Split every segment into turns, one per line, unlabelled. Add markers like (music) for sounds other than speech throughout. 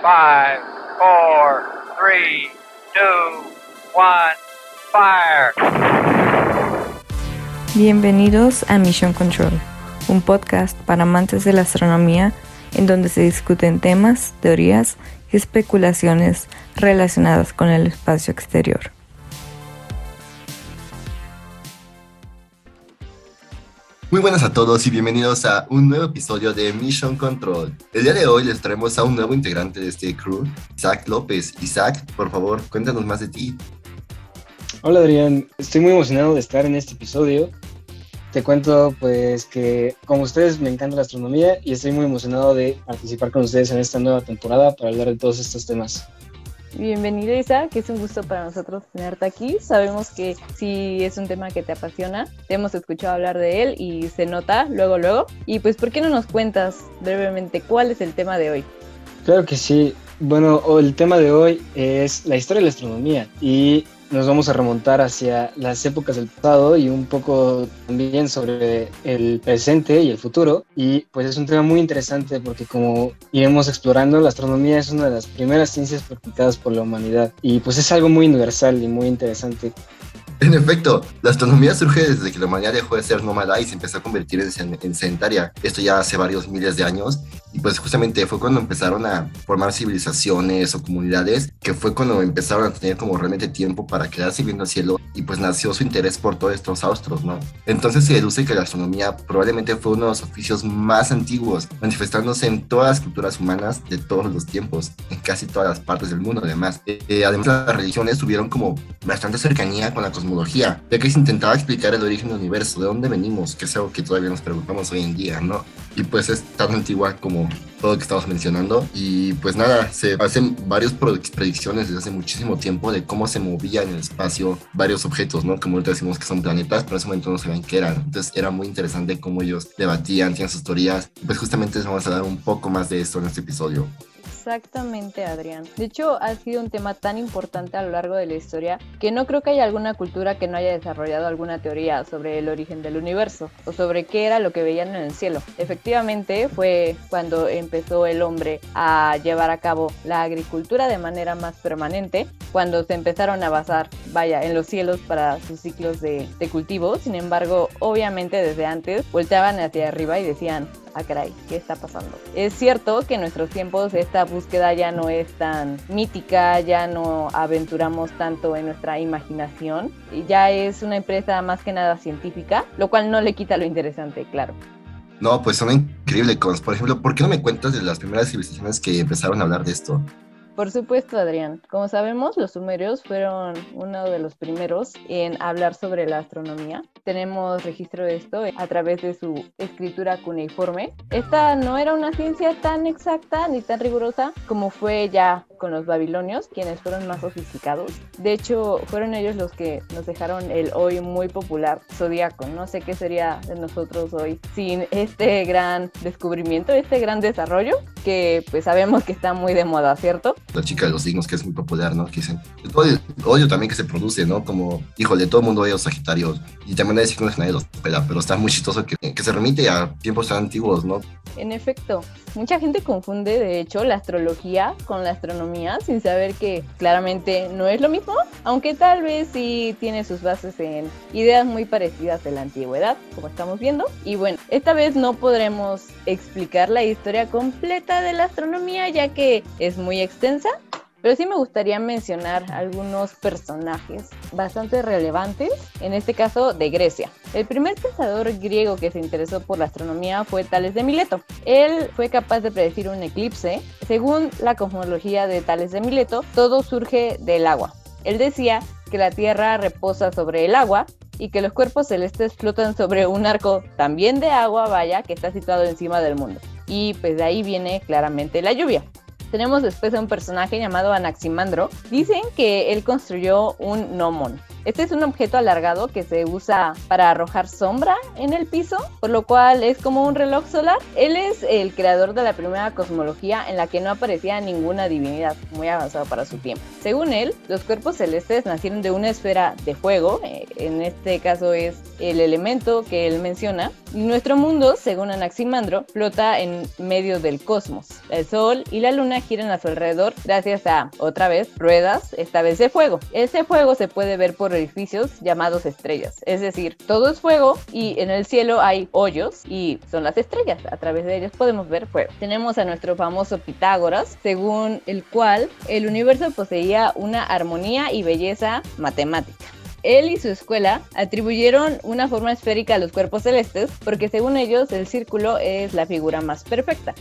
5, 4, 3, 2, 1, fire.
Bienvenidos a Mission Control, un podcast para amantes de la astronomía en donde se discuten temas, teorías y especulaciones relacionadas con el espacio exterior.
Muy buenas a todos y bienvenidos a un nuevo episodio de Mission Control. El día de hoy les traemos a un nuevo integrante de este crew, Isaac López. Isaac, por favor, cuéntanos más de ti.
Hola Adrián, estoy muy emocionado de estar en este episodio. Te cuento pues que como ustedes me encanta la astronomía y estoy muy emocionado de participar con ustedes en esta nueva temporada para hablar de todos estos temas.
Bienvenido Isa, que es un gusto para nosotros tenerte aquí. Sabemos que si es un tema que te apasiona, te hemos escuchado hablar de él y se nota luego, luego. Y pues, ¿por qué no nos cuentas brevemente cuál es el tema de hoy?
Claro que sí. Bueno, el tema de hoy es la historia de la astronomía y nos vamos a remontar hacia las épocas del pasado y un poco también sobre el presente y el futuro. Y pues es un tema muy interesante porque como iremos explorando, la astronomía es una de las primeras ciencias practicadas por la humanidad y pues es algo muy universal y muy interesante.
En efecto, la astronomía surge desde que la humanidad dejó de ser nómada y se empezó a convertir en, en sedentaria. Esto ya hace varios miles de años y pues justamente fue cuando empezaron a formar civilizaciones o comunidades, que fue cuando empezaron a tener como realmente tiempo para quedarse viendo el cielo y pues nació su interés por todos estos astros, ¿no? Entonces se deduce que la astronomía probablemente fue uno de los oficios más antiguos, manifestándose en todas las culturas humanas de todos los tiempos, en casi todas las partes del mundo además. Eh, además las religiones tuvieron como bastante cercanía con la cosmología, ya que se intentaba explicar el origen del universo, de dónde venimos, que es algo que todavía nos preguntamos hoy en día, ¿no? Y pues es tan antigua como todo lo que estamos mencionando. Y pues nada, se hacen varias predicciones desde hace muchísimo tiempo de cómo se movían en el espacio varios objetos, ¿no? Como ahorita decimos que son planetas, pero en ese momento no sabían qué eran. Entonces era muy interesante cómo ellos debatían, tenían sus teorías. Pues justamente les vamos a dar un poco más de esto en este episodio.
Exactamente, Adrián. De hecho, ha sido un tema tan importante a lo largo de la historia que no creo que haya alguna cultura que no haya desarrollado alguna teoría sobre el origen del universo o sobre qué era lo que veían en el cielo. Efectivamente, fue cuando empezó el hombre a llevar a cabo la agricultura de manera más permanente, cuando se empezaron a basar, vaya, en los cielos para sus ciclos de, de cultivo. Sin embargo, obviamente desde antes volteaban hacia arriba y decían, ah caray, ¿qué está pasando? Es cierto que en nuestros tiempos esta búsqueda ya no es tan mítica, ya no aventuramos tanto en nuestra imaginación, ya es una empresa más que nada científica, lo cual no le quita lo interesante, claro.
No, pues son increíbles cosas. Por ejemplo, ¿por qué no me cuentas de las primeras civilizaciones que empezaron a hablar de esto?
Por supuesto, Adrián. Como sabemos, los sumerios fueron uno de los primeros en hablar sobre la astronomía. Tenemos registro de esto a través de su escritura cuneiforme. Esta no era una ciencia tan exacta ni tan rigurosa como fue ya con los babilonios, quienes fueron más sofisticados. De hecho, fueron ellos los que nos dejaron el hoy muy popular zodiaco. No sé qué sería de nosotros hoy sin este gran descubrimiento, este gran desarrollo, que pues sabemos que está muy de moda, ¿cierto?
La chica de los signos que es muy popular, ¿no? Que dicen, el odio también que se produce, ¿no? Como, híjole, todo el mundo odia a los Sagitarios y también hay signos que nadie los pela, pero está muy chistoso que, que se remite a tiempos tan antiguos, ¿no?
En efecto, mucha gente confunde de hecho la astrología con la astronomía sin saber que claramente no es lo mismo, aunque tal vez sí tiene sus bases en ideas muy parecidas de la antigüedad, como estamos viendo. Y bueno, esta vez no podremos explicar la historia completa de la astronomía ya que es muy extensa, pero sí me gustaría mencionar algunos personajes bastante relevantes, en este caso de Grecia. El primer pensador griego que se interesó por la astronomía fue Tales de Mileto. Él fue capaz de predecir un eclipse. Según la cosmología de Tales de Mileto, todo surge del agua. Él decía que la Tierra reposa sobre el agua y que los cuerpos celestes flotan sobre un arco también de agua, vaya, que está situado encima del mundo. Y pues de ahí viene claramente la lluvia. Tenemos después a un personaje llamado Anaximandro. Dicen que él construyó un gnomon. Este es un objeto alargado que se usa para arrojar sombra en el piso, por lo cual es como un reloj solar. Él es el creador de la primera cosmología en la que no aparecía ninguna divinidad, muy avanzado para su tiempo. Según él, los cuerpos celestes nacieron de una esfera de fuego, eh, en este caso es el elemento que él menciona. Nuestro mundo, según Anaximandro, flota en medio del cosmos. El Sol y la Luna giran a su alrededor gracias a, otra vez, ruedas, esta vez de fuego. Ese fuego se puede ver por edificios llamados estrellas, es decir, todo es fuego y en el cielo hay hoyos y son las estrellas. A través de ellos podemos ver fuego. Tenemos a nuestro famoso Pitágoras, según el cual el universo poseía una armonía y belleza matemática. Él y su escuela atribuyeron una forma esférica a los cuerpos celestes porque según ellos el círculo es la figura más perfecta.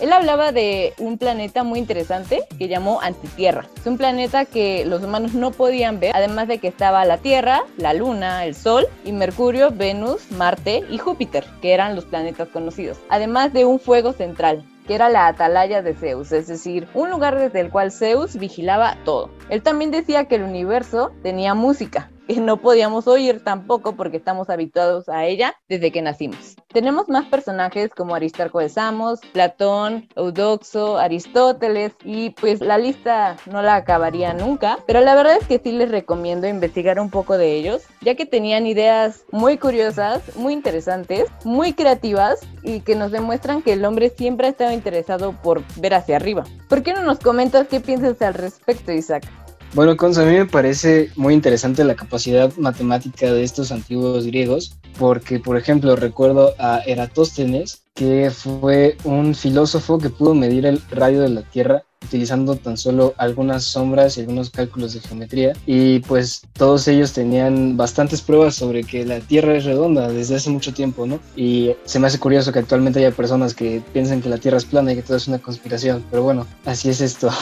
Él hablaba de un planeta muy interesante que llamó Antitierra. Es un planeta que los humanos no podían ver, además de que estaba la Tierra, la Luna, el Sol y Mercurio, Venus, Marte y Júpiter, que eran los planetas conocidos, además de un fuego central que era la atalaya de Zeus, es decir, un lugar desde el cual Zeus vigilaba todo. Él también decía que el universo tenía música, que no podíamos oír tampoco porque estamos habituados a ella desde que nacimos. Tenemos más personajes como Aristarco de Samos, Platón, Eudoxo, Aristóteles y pues la lista no la acabaría nunca, pero la verdad es que sí les recomiendo investigar un poco de ellos, ya que tenían ideas muy curiosas, muy interesantes, muy creativas y que nos demuestran que el hombre siempre ha estado interesado por ver hacia arriba. ¿Por qué no nos comentas qué piensas al respecto, Isaac?
Bueno, Cons, a mí me parece muy interesante la capacidad matemática de estos antiguos griegos, porque, por ejemplo, recuerdo a Eratóstenes, que fue un filósofo que pudo medir el radio de la Tierra utilizando tan solo algunas sombras y algunos cálculos de geometría y pues todos ellos tenían bastantes pruebas sobre que la Tierra es redonda desde hace mucho tiempo, ¿no? Y se me hace curioso que actualmente haya personas que piensan que la Tierra es plana y que todo es una conspiración, pero bueno, así es esto. (laughs)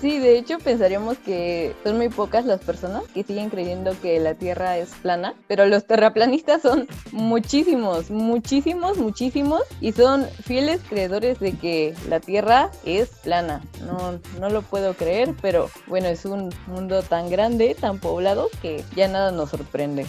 Sí, de hecho pensaríamos que son muy pocas las personas que siguen creyendo que la Tierra es plana, pero los terraplanistas son muchísimos, muchísimos, muchísimos y son fieles creedores de que la Tierra es plana no, no lo puedo creer, pero bueno, es un mundo tan grande, tan poblado, que ya nada nos sorprende.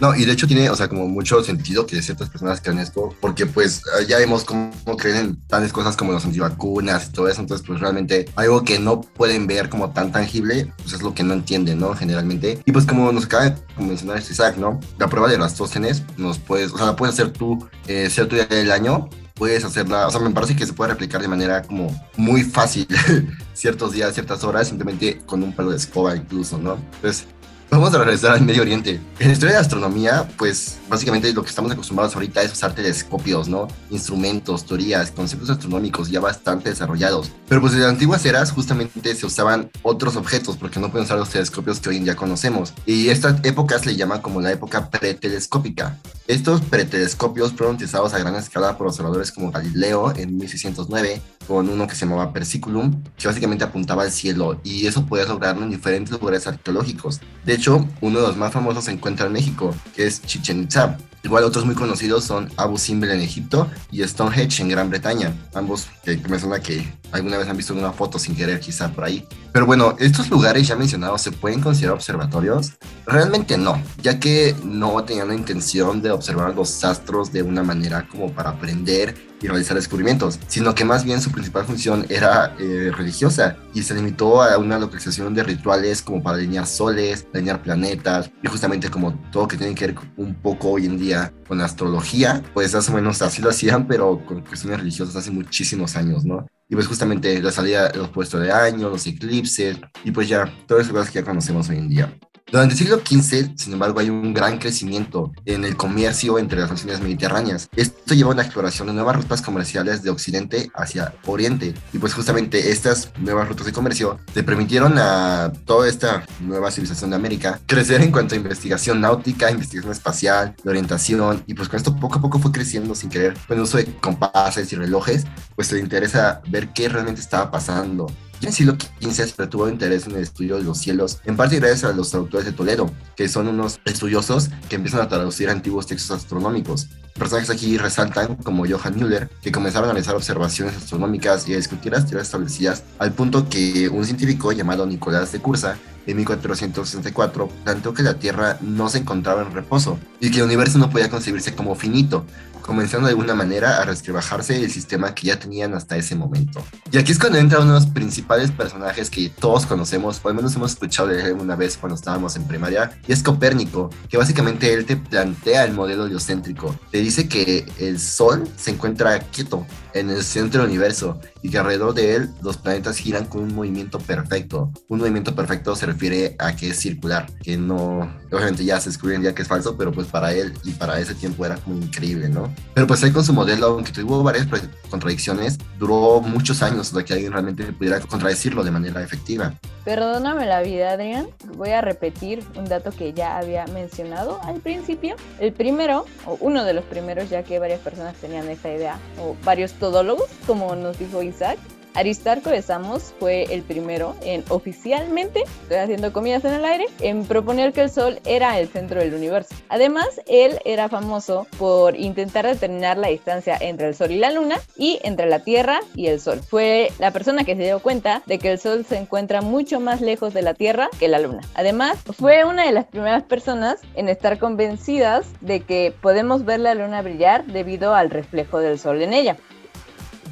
No, y de hecho tiene, o sea, como mucho sentido que ciertas personas crean esto, porque pues ya vemos cómo, creen en tales cosas como los antivacunas y todo eso, entonces pues realmente algo que no pueden ver como tan tangible, pues es lo que no entienden, ¿no? Generalmente. Y pues como nos acaba de mencionar este Isaac, ¿no? La prueba de las tóstenes nos puedes, o sea, la puedes hacer tú, eh, ser tu día del año, puedes hacerla, o sea, me parece que se puede replicar de manera como muy fácil (laughs) ciertos días, ciertas horas, simplemente con un palo de escoba incluso, ¿no? Entonces, Vamos a regresar al Medio Oriente. En la historia de astronomía, pues básicamente lo que estamos acostumbrados ahorita es usar telescopios, ¿no? Instrumentos, teorías, conceptos astronómicos ya bastante desarrollados. Pero pues en las antiguas eras justamente se usaban otros objetos porque no pueden usar los telescopios que hoy en día conocemos. Y estas épocas le llaman como la época pretelescópica. Estos pretelescopios fueron utilizados a gran escala por observadores como Galileo en 1609 con uno que se llamaba Persiculum, que básicamente apuntaba al cielo y eso podía lograrlo en diferentes lugares arqueológicos. De hecho, uno de los más famosos se encuentra en México, que es Chichen Itza. Igual otros muy conocidos son Abu Simbel en Egipto y Stonehenge en Gran Bretaña. Ambos que me suena que alguna vez han visto una foto sin querer quizá por ahí. Pero bueno, estos lugares ya mencionados se pueden considerar observatorios. Realmente no, ya que no tenían la intención de observar los astros de una manera como para aprender y realizar descubrimientos, sino que más bien su principal función era eh, religiosa y se limitó a una localización de rituales como para alinear soles, alinear planetas y justamente como todo que tiene que ver un poco hoy en día con astrología, pues más o menos así lo hacían, pero con cuestiones religiosas hace muchísimos años, ¿no? Y pues justamente la salida de los puestos de año, los eclipses y pues ya todas esas cosas que ya conocemos hoy en día. Durante el siglo XV, sin embargo, hay un gran crecimiento en el comercio entre las naciones mediterráneas. Esto lleva a una exploración de nuevas rutas comerciales de Occidente hacia Oriente. Y pues justamente estas nuevas rutas de comercio le permitieron a toda esta nueva civilización de América crecer en cuanto a investigación náutica, investigación espacial, de orientación. Y pues con esto poco a poco fue creciendo sin querer. Con el uso de compases y relojes, pues le interesa ver qué realmente estaba pasando en el siglo XV se retuvo interés en el estudio de los cielos, en parte gracias a los traductores de Toledo, que son unos estudiosos que empiezan a traducir antiguos textos astronómicos. Personajes aquí resaltan como Johann Müller, que comenzaron a realizar observaciones astronómicas y a discutir las teorías establecidas, al punto que un científico llamado Nicolás de Cursa en 1464 planteó que la Tierra no se encontraba en reposo y que el universo no podía concebirse como finito, comenzando de alguna manera a resquebrajarse el sistema que ya tenían hasta ese momento. Y aquí es cuando entra uno de los principales personajes que todos conocemos, o al menos hemos escuchado de él una vez cuando estábamos en primaria, y es Copérnico, que básicamente él te plantea el modelo heliocéntrico. Te dice que el Sol se encuentra quieto en el centro del universo y que alrededor de él los planetas giran con un movimiento perfecto. Un movimiento perfecto se refiere a que es circular, que no, obviamente ya se descubrió en día que es falso, pero pues para él y para ese tiempo era como increíble, ¿no? Pero pues él con su modelo, aunque tuvo varias contradicciones, duró muchos años hasta que alguien realmente pudiera contradecirlo de manera efectiva.
Perdóname la vida, Adrián. Voy a repetir un dato que ya había mencionado al principio. El primero, o uno de los primeros, ya que varias personas tenían esta idea, o varios todólogos, como nos dijo Isaac, Aristarco de Samos fue el primero en oficialmente, estoy haciendo comillas en el aire, en proponer que el Sol era el centro del universo. Además, él era famoso por intentar determinar la distancia entre el Sol y la Luna y entre la Tierra y el Sol. Fue la persona que se dio cuenta de que el Sol se encuentra mucho más lejos de la Tierra que la Luna. Además, fue una de las primeras personas en estar convencidas de que podemos ver la Luna brillar debido al reflejo del Sol en ella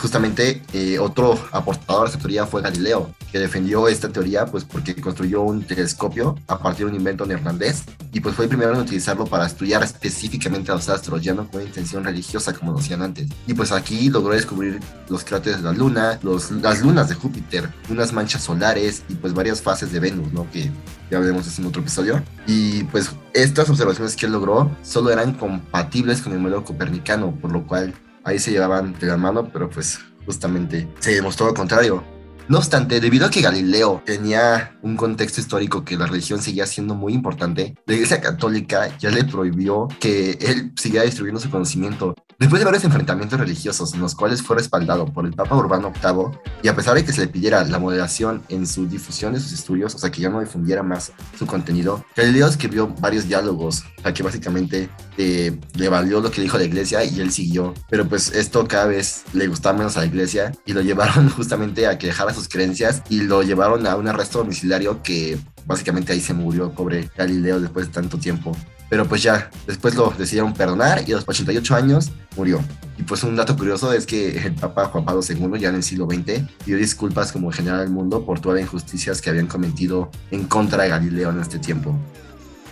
justamente eh, otro aportador a esta teoría fue Galileo, que defendió esta teoría pues porque construyó un telescopio a partir de un invento neerlandés y pues fue el primero en utilizarlo para estudiar específicamente a los astros, ya no con intención religiosa como lo hacían antes. Y pues aquí logró descubrir los cráteres de la Luna, los, las lunas de Júpiter, unas manchas solares y pues varias fases de Venus, ¿no? Que ya veremos en otro episodio. Y pues estas observaciones que él logró solo eran compatibles con el modelo copernicano, por lo cual ahí se llevaban de la mano, pero pues justamente se demostró lo contrario. No obstante, debido a que Galileo tenía un contexto histórico que la religión seguía siendo muy importante, la Iglesia Católica ya le prohibió que él siguiera distribuyendo su conocimiento. Después de varios enfrentamientos religiosos en los cuales fue respaldado por el Papa Urbano VIII, y a pesar de que se le pidiera la moderación en su difusión de sus estudios, o sea, que ya no difundiera más su contenido, Galileo escribió varios diálogos, a que básicamente eh, le valió lo que dijo la iglesia y él siguió. Pero pues esto cada vez le gustaba menos a la iglesia y lo llevaron (laughs) justamente a que dejara sus creencias y lo llevaron a un arresto domiciliario que básicamente ahí se murió, pobre Galileo, después de tanto tiempo. Pero pues ya, después lo decidieron perdonar y a los 88 años murió. Y pues un dato curioso es que el Papa Juan Pablo II, ya en el siglo XX, pidió disculpas como general al mundo por todas las injusticias que habían cometido en contra de Galileo en este tiempo.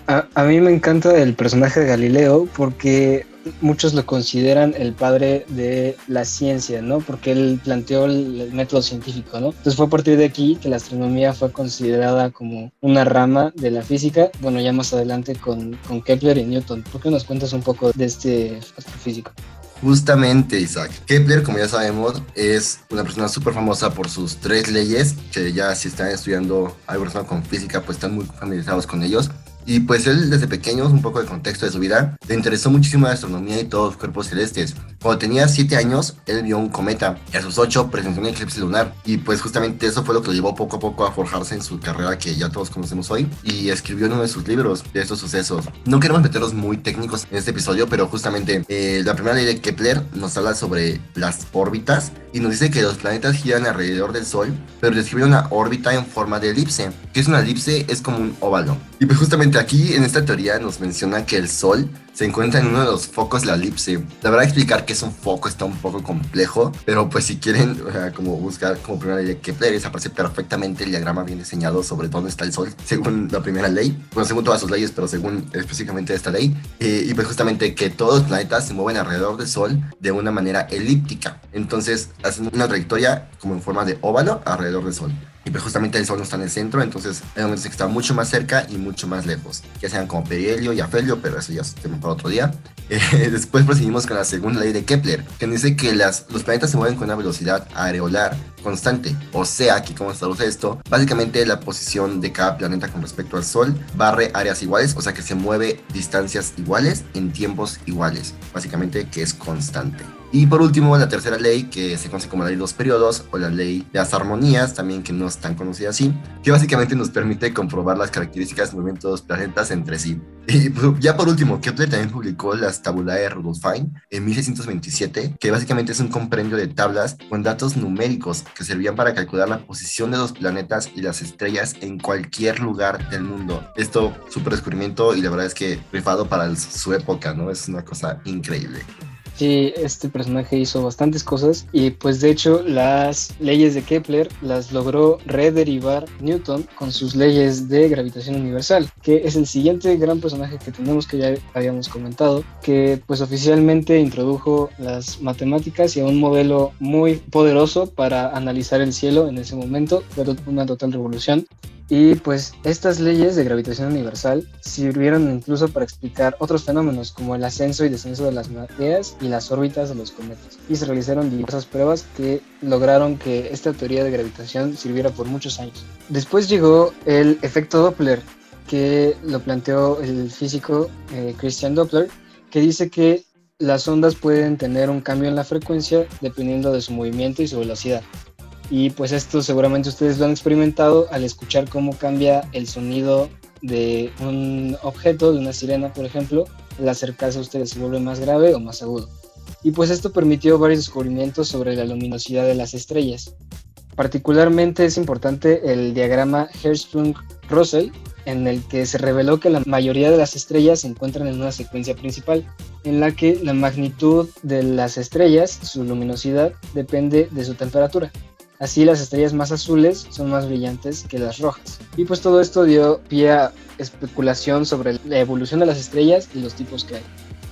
A, a, mí me encanta el personaje de Galileo porque muchos lo consideran el padre de la ciencia, ¿no? Porque él planteó el, método científico, ¿no? Entonces fue a partir de aquí que la astronomía fue considerada como una rama de la física, bueno, ya más adelante con, con Kepler y Newton. ¿Por qué nos cuentas un poco de este astrofísico?
Justamente, Isaac. Kepler, como ya sabemos, es una persona súper famosa por sus tres leyes, que ya si están estudiando algo relacionado con física, pues están muy familiarizados con ellos. Y pues él desde pequeño, un poco de contexto de su vida, le interesó muchísimo la astronomía y todos los cuerpos celestes. Cuando tenía 7 años, él vio un cometa y a sus 8 presenció un eclipse lunar. Y pues justamente eso fue lo que lo llevó poco a poco a forjarse en su carrera que ya todos conocemos hoy. Y escribió en uno de sus libros de estos sucesos. No queremos meterlos muy técnicos en este episodio, pero justamente eh, la primera ley de Kepler nos habla sobre las órbitas y nos dice que los planetas giran alrededor del Sol, pero describe una órbita en forma de elipse. que es una elipse? Es como un óvalo. Y pues justamente aquí en esta teoría nos menciona que el Sol se encuentra en uno de los focos de la elipse. La verdad explicar que es un foco está un poco complejo, pero pues si quieren como buscar como primera ley de Kepler, aparece perfectamente el diagrama bien diseñado sobre dónde está el Sol, según la primera ley, bueno, según todas sus leyes, pero según específicamente esta ley, eh, y pues justamente que todos los planetas se mueven alrededor del Sol de una manera elíptica, entonces hacen una trayectoria como en forma de óvalo alrededor del Sol. Y pues justamente el Sol no está en el centro, entonces hay momentos que está mucho más cerca y mucho más lejos, que sean como perihelio y afelio, pero eso ya es tema otro día. (laughs) Eh, después proseguimos con la segunda ley de Kepler, que dice que las, los planetas se mueven con una velocidad areolar constante. O sea, que como traduce esto, básicamente la posición de cada planeta con respecto al Sol barre áreas iguales, o sea que se mueve distancias iguales en tiempos iguales. Básicamente que es constante. Y por último, la tercera ley, que se conoce como la ley de los periodos o la ley de las armonías, también que no es tan conocida así, que básicamente nos permite comprobar las características de movimiento de los planetas entre sí. Y pues, ya por último, Kepler también publicó las Tabulae Rudolphine en 1627, que básicamente es un compendio de tablas con datos numéricos que servían para calcular la posición de los planetas y las estrellas en cualquier lugar del mundo. Esto, súper descubrimiento y la verdad es que rifado para su época, ¿no? Es una cosa increíble.
Sí, este personaje hizo bastantes cosas y pues de hecho las leyes de Kepler las logró rederivar Newton con sus leyes de gravitación universal, que es el siguiente gran personaje que tenemos que ya habíamos comentado, que pues oficialmente introdujo las matemáticas y un modelo muy poderoso para analizar el cielo en ese momento, fue una total revolución y pues estas leyes de gravitación universal sirvieron incluso para explicar otros fenómenos como el ascenso y descenso de las mareas y las órbitas de los cometas. Y se realizaron diversas pruebas que lograron que esta teoría de gravitación sirviera por muchos años. Después llegó el efecto Doppler, que lo planteó el físico eh, Christian Doppler, que dice que las ondas pueden tener un cambio en la frecuencia dependiendo de su movimiento y su velocidad. Y pues esto seguramente ustedes lo han experimentado al escuchar cómo cambia el sonido de un objeto, de una sirena, por ejemplo, al acercarse a ustedes se vuelve más grave o más agudo. Y pues esto permitió varios descubrimientos sobre la luminosidad de las estrellas. Particularmente es importante el diagrama Hertzsprung-Russell, en el que se reveló que la mayoría de las estrellas se encuentran en una secuencia principal, en la que la magnitud de las estrellas, su luminosidad, depende de su temperatura. Así las estrellas más azules son más brillantes que las rojas. Y pues todo esto dio pie a especulación sobre la evolución de las estrellas y los tipos que hay.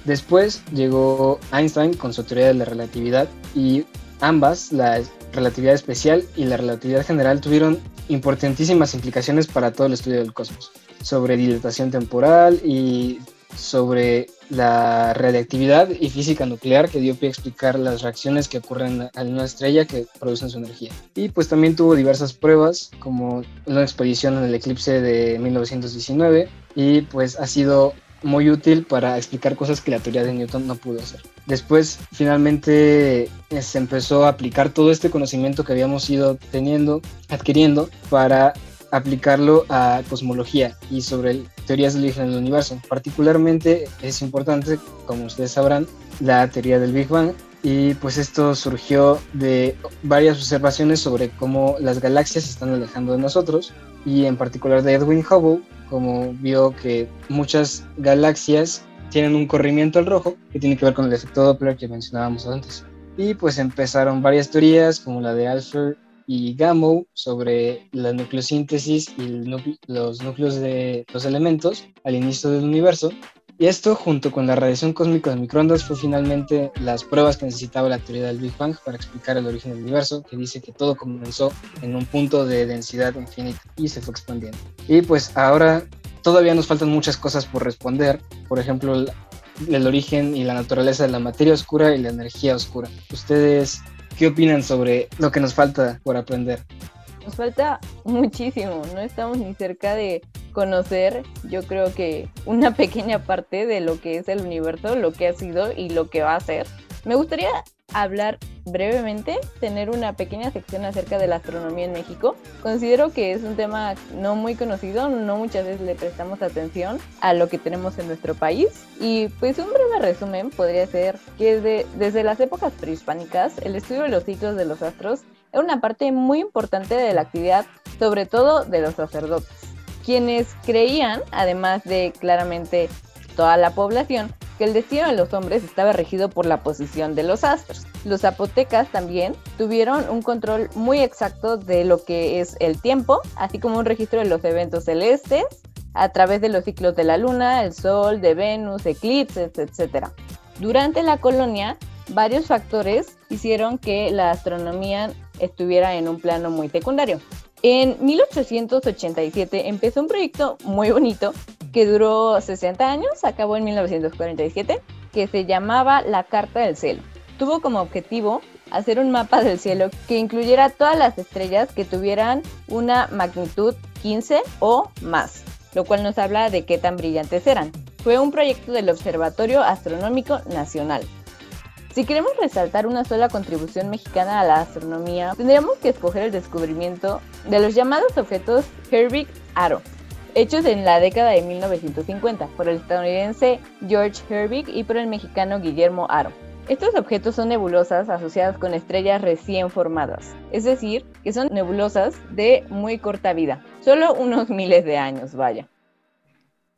Después llegó Einstein con su teoría de la relatividad y ambas, la relatividad especial y la relatividad general, tuvieron importantísimas implicaciones para todo el estudio del cosmos, sobre dilatación temporal y sobre la radiactividad y física nuclear que dio pie a explicar las reacciones que ocurren en una estrella que producen su energía. Y pues también tuvo diversas pruebas, como una expedición en el eclipse de 1919, y pues ha sido muy útil para explicar cosas que la teoría de Newton no pudo hacer. Después, finalmente, eh, se empezó a aplicar todo este conocimiento que habíamos ido teniendo, adquiriendo, para aplicarlo a cosmología y sobre teorías del origen del universo. Particularmente es importante, como ustedes sabrán, la teoría del Big Bang y pues esto surgió de varias observaciones sobre cómo las galaxias se están alejando de nosotros y en particular de Edwin Hubble, como vio que muchas galaxias tienen un corrimiento al rojo que tiene que ver con el efecto Doppler que mencionábamos antes. Y pues empezaron varias teorías como la de Alfred y Gamow sobre la nucleosíntesis y los núcleos de los elementos al inicio del universo. Y esto, junto con la radiación cósmica de microondas, fue finalmente las pruebas que necesitaba la teoría del Big Bang para explicar el origen del universo, que dice que todo comenzó en un punto de densidad infinita y se fue expandiendo. Y pues ahora todavía nos faltan muchas cosas por responder, por ejemplo, el, el origen y la naturaleza de la materia oscura y la energía oscura. ¿Ustedes ¿Qué opinan sobre lo que nos falta por aprender?
Nos falta muchísimo, no estamos ni cerca de conocer, yo creo que una (laughs) pequeña parte de lo que es el universo, lo que ha sido y lo que va a ser. Me gustaría hablar brevemente, tener una pequeña sección acerca de la astronomía en México. Considero que es un tema no muy conocido, no muchas veces le prestamos atención a lo que tenemos en nuestro país. Y pues un breve resumen podría ser que desde, las épocas prehispánicas el estudio de los ciclos de los astros era una parte muy importante de la actividad, sobre todo de los sacerdotes, quienes creían, además de claramente toda la población, que el destino de los hombres estaba regido por la posición de los astros. Los zapotecas también tuvieron un control muy exacto de lo que es el tiempo, así como un registro de los eventos celestes a través de los ciclos de la luna, el sol, de Venus, eclipses, etc. Durante la colonia, varios factores hicieron que la astronomía estuviera en un plano muy secundario. En 1887 empezó un proyecto muy bonito que duró 60 años, acabó en 1947, que se llamaba La Carta del Cielo. Tuvo como objetivo hacer un mapa del cielo que incluyera todas las estrellas que tuvieran una magnitud 15 o más, lo cual nos habla de qué tan brillantes eran. Fue un proyecto del Observatorio Astronómico Nacional. Si queremos resaltar una sola contribución mexicana a la astronomía, tendríamos que escoger el descubrimiento de los llamados objetos Herbig-Aro, hechos en la década de 1950 por el estadounidense George Herbig y por el mexicano Guillermo Aro. Estos objetos son nebulosas asociadas con estrellas recién formadas, es decir, que son nebulosas de muy corta vida, solo unos miles de años, vaya.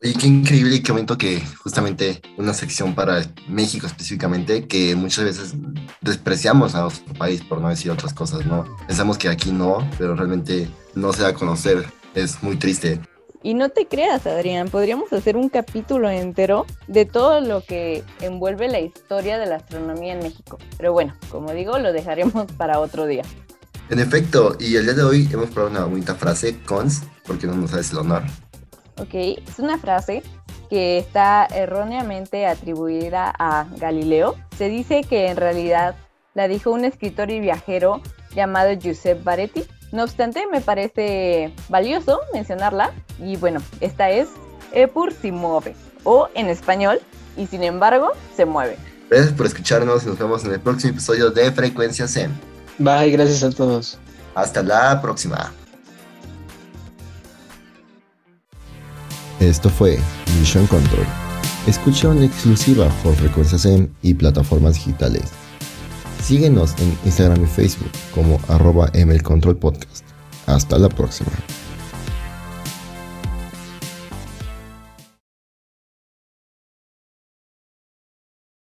Y qué increíble y qué momento que justamente una sección para México específicamente, que muchas veces despreciamos a nuestro país por no decir otras cosas, ¿no? Pensamos que aquí no, pero realmente no se da a conocer. Es muy triste.
Y no te creas, Adrián, podríamos hacer un capítulo entero de todo lo que envuelve la historia de la astronomía en México. Pero bueno, como digo, lo dejaremos (laughs) para otro día.
En efecto, y el día de hoy hemos probado una bonita frase, cons, porque no nos haces el honor.
Ok, es una frase que está erróneamente atribuida a Galileo. Se dice que en realidad la dijo un escritor y viajero llamado Giuseppe Baretti. No obstante, me parece valioso mencionarla. Y bueno, esta es Epur si mueve, o en español, y sin embargo, se mueve.
Gracias por escucharnos y nos vemos en el próximo episodio de Frecuencia Zen.
Bye, gracias a todos.
Hasta la próxima.
Esto fue Mission Control. Escucha en exclusiva por Frecuencia Zen y plataformas digitales. Síguenos en Instagram y Facebook como arroba Control Podcast. Hasta la próxima.